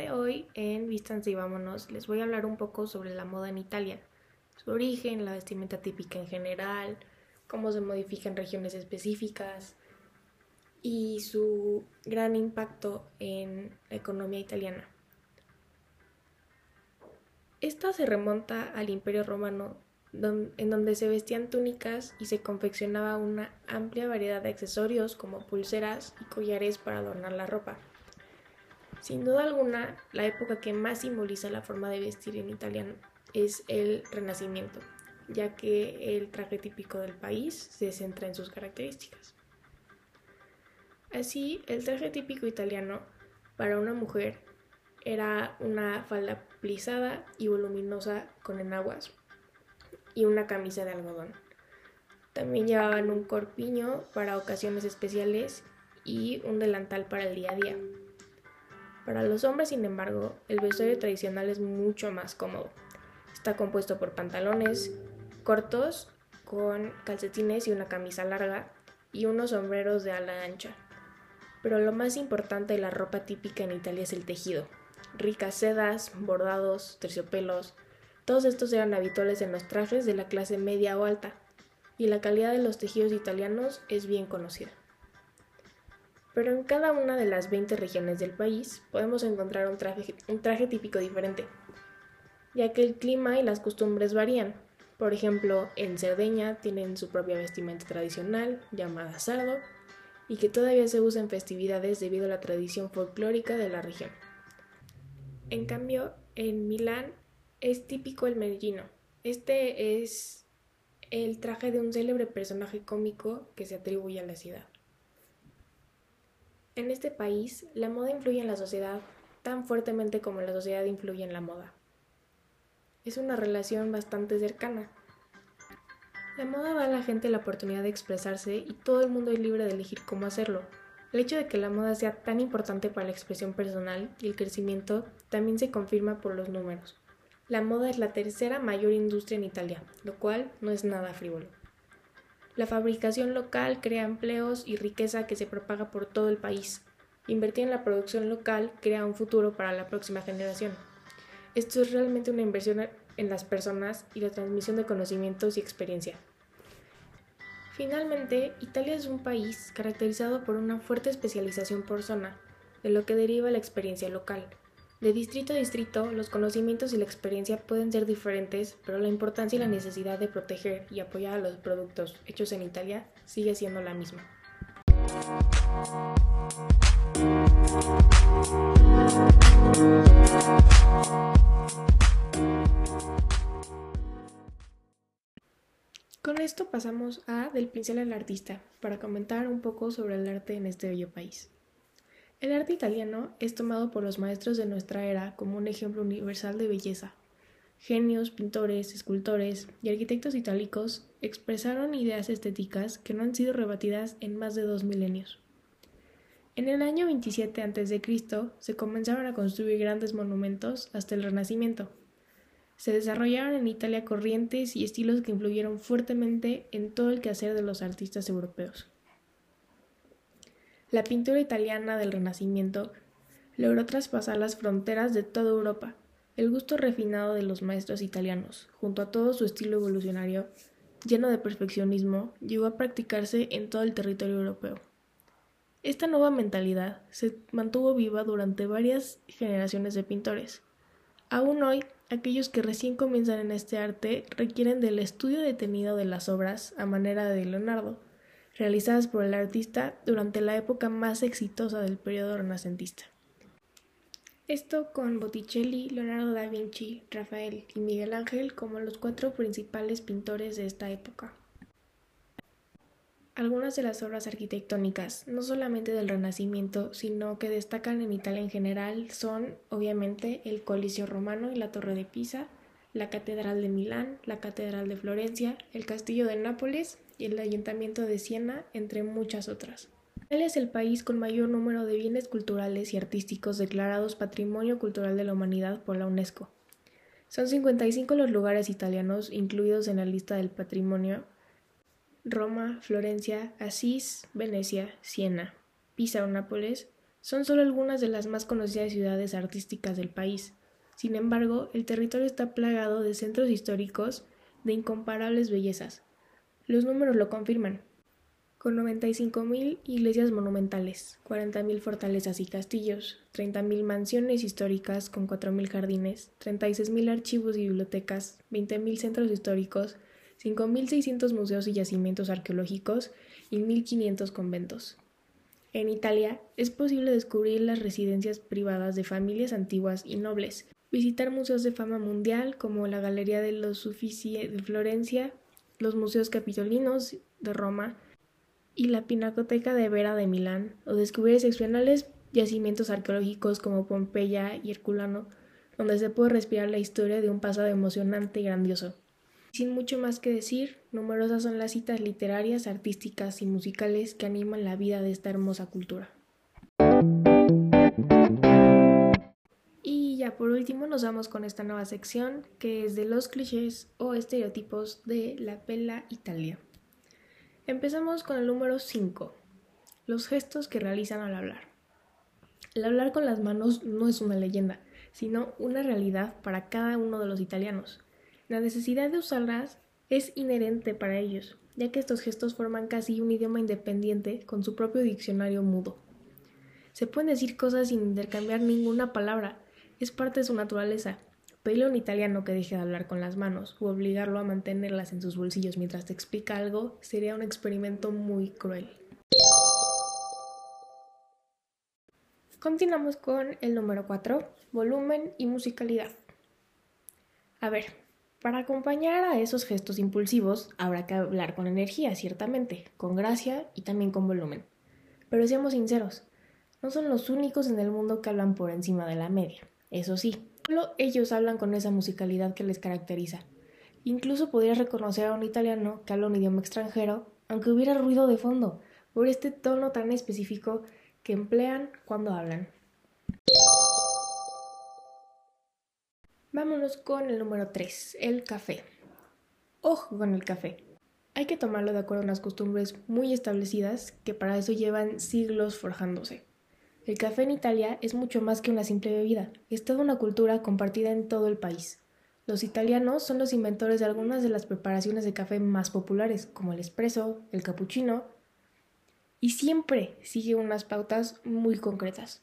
de hoy en Vístanse y Vámonos les voy a hablar un poco sobre la moda en Italia, su origen, la vestimenta típica en general, cómo se modifica en regiones específicas y su gran impacto en la economía italiana. Esta se remonta al Imperio Romano, en donde se vestían túnicas y se confeccionaba una amplia variedad de accesorios como pulseras y collares para adornar la ropa. Sin duda alguna, la época que más simboliza la forma de vestir en italiano es el Renacimiento, ya que el traje típico del país se centra en sus características. Así, el traje típico italiano para una mujer era una falda plisada y voluminosa con enaguas y una camisa de algodón. También llevaban un corpiño para ocasiones especiales y un delantal para el día a día. Para los hombres, sin embargo, el vestuario tradicional es mucho más cómodo. Está compuesto por pantalones cortos con calcetines y una camisa larga y unos sombreros de ala ancha. Pero lo más importante de la ropa típica en Italia es el tejido. Ricas sedas, bordados, terciopelos, todos estos eran habituales en los trajes de la clase media o alta, y la calidad de los tejidos italianos es bien conocida pero en cada una de las 20 regiones del país podemos encontrar un traje, típico diferente, ya que el clima y las costumbres varían. Por ejemplo, en Cerdeña tienen su propia vestimenta tradicional, llamada sardo, y que todavía se usa en festividades debido a la tradición folclórica de la región. En cambio, en Milán es típico el merillino. Este es el traje de un célebre personaje cómico que se atribuye a la ciudad. En este país, la moda influye en la sociedad tan fuertemente como la sociedad influye en la moda. Es una relación bastante cercana. La moda da a la gente la oportunidad de expresarse y todo el mundo es libre de elegir cómo hacerlo. El hecho de que la moda sea tan importante para la expresión personal y el crecimiento también se confirma por los números. La moda es la tercera mayor industria en Italia, lo cual no es nada frívolo. La fabricación local crea empleos y riqueza que se propaga por todo el país. Invertir en la producción local crea un futuro para la próxima generación. Esto es realmente una inversión en las personas y la transmisión de conocimientos y experiencia. Finalmente, Italia es un país caracterizado por una fuerte especialización por zona, de lo que deriva la experiencia local. De distrito a distrito, los conocimientos y la experiencia pueden ser diferentes, pero la importancia y la necesidad de proteger y apoyar a los productos hechos en Italia sigue siendo la misma. Con esto pasamos a Del pincel al artista, para comentar un poco sobre el arte en este bello país. El arte italiano es tomado por los maestros de nuestra era como un ejemplo universal de belleza. Genios, pintores, escultores y arquitectos itálicos expresaron ideas estéticas que no han sido rebatidas en más de dos milenios. En el año 27 a.C. se comenzaron a construir grandes monumentos hasta el Renacimiento. Se desarrollaron en Italia corrientes y estilos que influyeron fuertemente en todo el quehacer de los artistas europeos. La pintura italiana del Renacimiento logró traspasar las fronteras de toda Europa. El gusto refinado de los maestros italianos, junto a todo su estilo evolucionario, lleno de perfeccionismo, llegó a practicarse en todo el territorio europeo. Esta nueva mentalidad se mantuvo viva durante varias generaciones de pintores. Aún hoy, aquellos que recién comienzan en este arte requieren del estudio detenido de las obras a manera de Leonardo, realizadas por el artista durante la época más exitosa del periodo renacentista. Esto con Botticelli, Leonardo da Vinci, Rafael y Miguel Ángel como los cuatro principales pintores de esta época. Algunas de las obras arquitectónicas, no solamente del Renacimiento, sino que destacan en Italia en general, son obviamente el Coliseo Romano y la Torre de Pisa, la Catedral de Milán, la Catedral de Florencia, el Castillo de Nápoles y el Ayuntamiento de Siena, entre muchas otras. Italia es el país con mayor número de bienes culturales y artísticos declarados Patrimonio Cultural de la Humanidad por la UNESCO. Son 55 los lugares italianos incluidos en la lista del patrimonio. Roma, Florencia, Asís, Venecia, Siena, Pisa o Nápoles Son solo algunas de las más conocidas ciudades artísticas del país. Sin embargo, el territorio está plagado de centros históricos de incomparables bellezas. Los números lo confirman. Con 95.000 iglesias monumentales, 40.000 fortalezas y castillos, 30.000 mansiones históricas con 4.000 jardines, 36.000 archivos y bibliotecas, 20.000 centros históricos, 5.600 museos y yacimientos arqueológicos y 1.500 conventos. En Italia es posible descubrir las residencias privadas de familias antiguas y nobles, visitar museos de fama mundial como la Galería de los Uffizi de Florencia, los museos capitolinos de Roma y la Pinacoteca de Vera de Milán, o descubrir excepcionales yacimientos arqueológicos como Pompeya y Herculano, donde se puede respirar la historia de un pasado emocionante y grandioso. Sin mucho más que decir, numerosas son las citas literarias, artísticas y musicales que animan la vida de esta hermosa cultura. Ya por último nos vamos con esta nueva sección que es de los clichés o estereotipos de la Pella Italia. Empezamos con el número 5, los gestos que realizan al hablar. El hablar con las manos no es una leyenda, sino una realidad para cada uno de los italianos. La necesidad de usarlas es inherente para ellos, ya que estos gestos forman casi un idioma independiente con su propio diccionario mudo. Se pueden decir cosas sin intercambiar ninguna palabra, es parte de su naturaleza. Pedirle a un italiano que deje de hablar con las manos o obligarlo a mantenerlas en sus bolsillos mientras te explica algo sería un experimento muy cruel. Continuamos con el número 4, volumen y musicalidad. A ver, para acompañar a esos gestos impulsivos habrá que hablar con energía, ciertamente, con gracia y también con volumen. Pero seamos sinceros, no son los únicos en el mundo que hablan por encima de la media. Eso sí, solo ellos hablan con esa musicalidad que les caracteriza. Incluso podrías reconocer a un italiano que habla un idioma extranjero, aunque hubiera ruido de fondo, por este tono tan específico que emplean cuando hablan. Vámonos con el número 3, el café. Ojo con el café. Hay que tomarlo de acuerdo a unas costumbres muy establecidas que para eso llevan siglos forjándose. El café en Italia es mucho más que una simple bebida, es toda una cultura compartida en todo el país. Los italianos son los inventores de algunas de las preparaciones de café más populares, como el espresso, el cappuccino, y siempre sigue unas pautas muy concretas.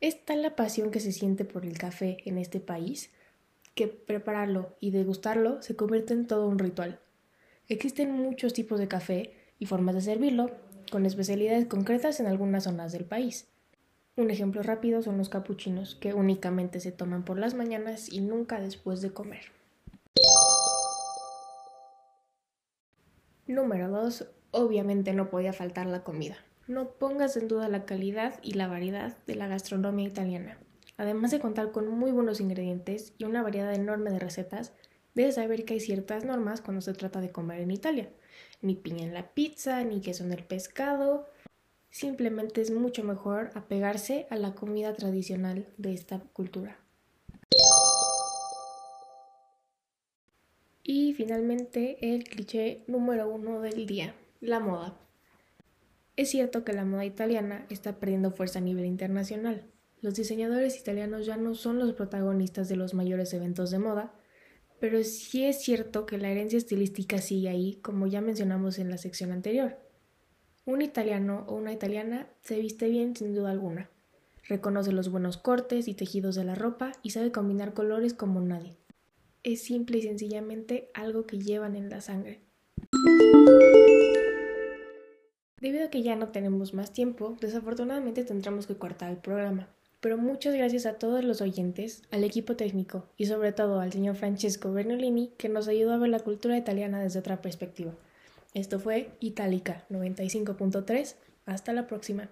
Es tal la pasión que se siente por el café en este país que prepararlo y degustarlo se convierte en todo un ritual. Existen muchos tipos de café y formas de servirlo, con especialidades concretas en algunas zonas del país. Un ejemplo rápido son los capuchinos, que únicamente se toman por las mañanas y nunca después de comer. Número 2. Obviamente no podía faltar la comida. No pongas en duda la calidad y la variedad de la gastronomía italiana. Además de contar con muy buenos ingredientes y una variedad enorme de recetas, debes saber que hay ciertas normas cuando se trata de comer en Italia. Ni piña en la pizza, ni queso en el pescado. Simplemente es mucho mejor apegarse a la comida tradicional de esta cultura. Y finalmente el cliché número uno del día, la moda. Es cierto que la moda italiana está perdiendo fuerza a nivel internacional, los diseñadores italianos ya no son los protagonistas de los mayores eventos de moda, pero sí es cierto que la herencia estilística sigue ahí, como ya mencionamos en la sección anterior. Un italiano o una italiana se viste bien sin duda alguna. Reconoce los buenos cortes y tejidos de la ropa y sabe combinar colores como nadie. Es simple y sencillamente algo que llevan en la sangre. Debido a que ya no tenemos más tiempo, desafortunadamente tendremos que cortar el programa pero muchas gracias a todos los oyentes, al equipo técnico y sobre todo al señor Francesco Bernolini que nos ayudó a ver la cultura italiana desde otra perspectiva. Esto fue Itálica 95.3. Hasta la próxima.